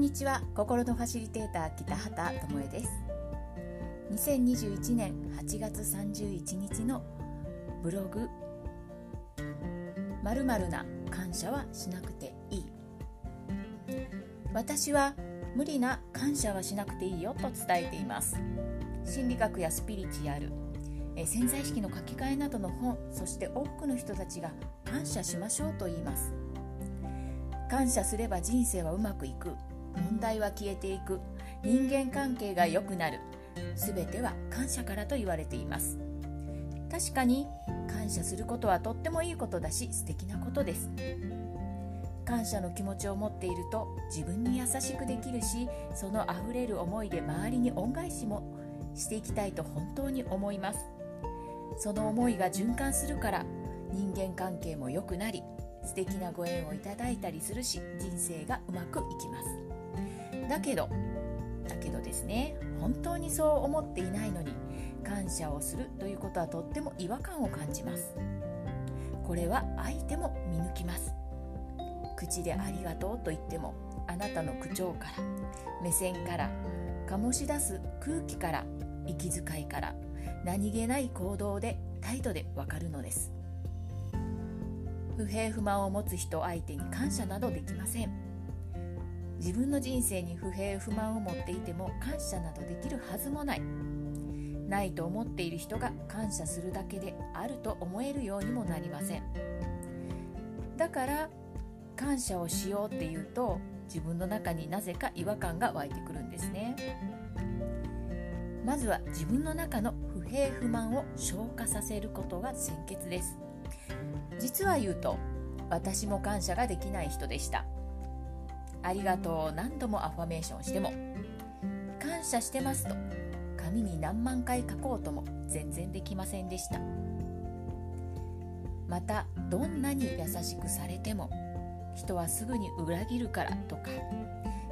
んにちは。心のファシリテーター北畑智恵です。2021年8月31日のブログまるな感謝はしなくていい。私は無理な感謝はしなくていいよと伝えています。心理学やスピリチュアル潜在意識の書き換えなどの本そして多くの人たちが感謝しましょうと言います。感謝すれば人生はうまくいく。問題は消えていく。人間関係が良くなる。全ては感謝からと言われています。確かに感謝することはとってもいいことだし素敵なことです。感謝の気持ちを持っていると自分に優しくできるしそのあふれる思いで周りに恩返しもしていきたいと本当に思います。その思いが循環するから人間関係も良くなり素敵なご縁をいただいたりするし人生がうまくいきます。だけどだけどですね本当にそう思っていないのに感謝をするということはとっても違和感を感じます。これは相手も見抜きます。口でありがとうと言ってもあなたの口調から目線から醸し出す空気から息遣いから何気ない行動で態度でわかるのです。不平不満を持つ人相手に感謝などできません。自分の人生に不平不満を持っていても感謝などできるはずもない。ないと思っている人が感謝するだけであると思えるようにもなりません。だから感謝をしようっていうと自分の中になぜか違和感が湧いてくるんですね。まずは自分の中の不平不満を消化させることが先決です。実は言うと私も感謝ができない人でした。ありがとう。何度もアファメーションしても。感謝してますと。紙に何万回書こうとも。全然できませんでした。またどんなに優しくされても人はすぐに裏切るからとか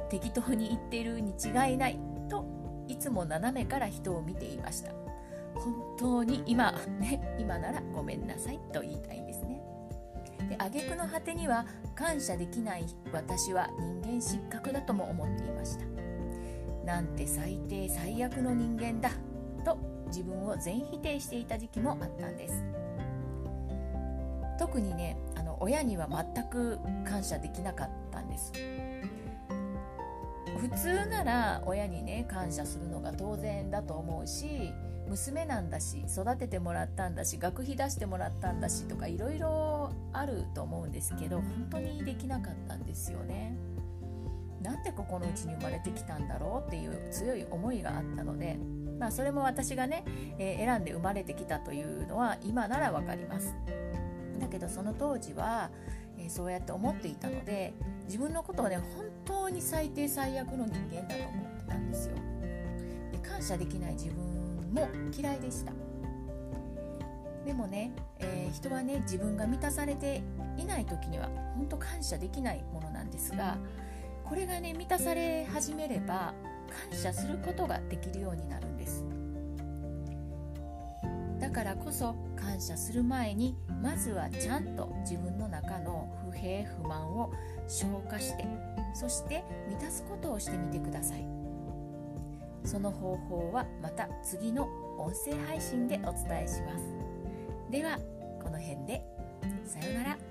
適当に言ってるに違いないといつも斜めから人を見ていました。本当に今 ね今ならごめんなさいと言いたいんですで挙句の果てには感謝できない私は人間失格だとも思っていました。なんて最低最悪の人間だと自分を全否定していた時期もあったんです。特にねあの親には全く感謝できなかったんです。普通なら親にね感謝するのが当然だと思うし娘なんだし育ててもらったんだし学費出してもらったんだしとかいろいろあると思うんですけど本当にできなかったんですよね。なんでここのうちに生まれてきたんだろうっていう強い思いがあったので、まあ、それも私がね、えー、選んで生まれてきたというのは今ならわかります。だけどその当時は、えー、そうやって思っていたので自分のことをね本当に最低最悪の人間だと思ってたんですよ。で感謝できない自分も嫌いでした。でもね、えー、人はね自分が満たされていない時には本当感謝できないものなんですがこれがね満たされ始めれば感謝することができるようになるんです。だからこそ感謝する前にまずはちゃんと自分の中の不平不満を消化してそして満たすことをしてみてください。その方法はまた次の音声配信でお伝えします。ではこの辺で。さようなら。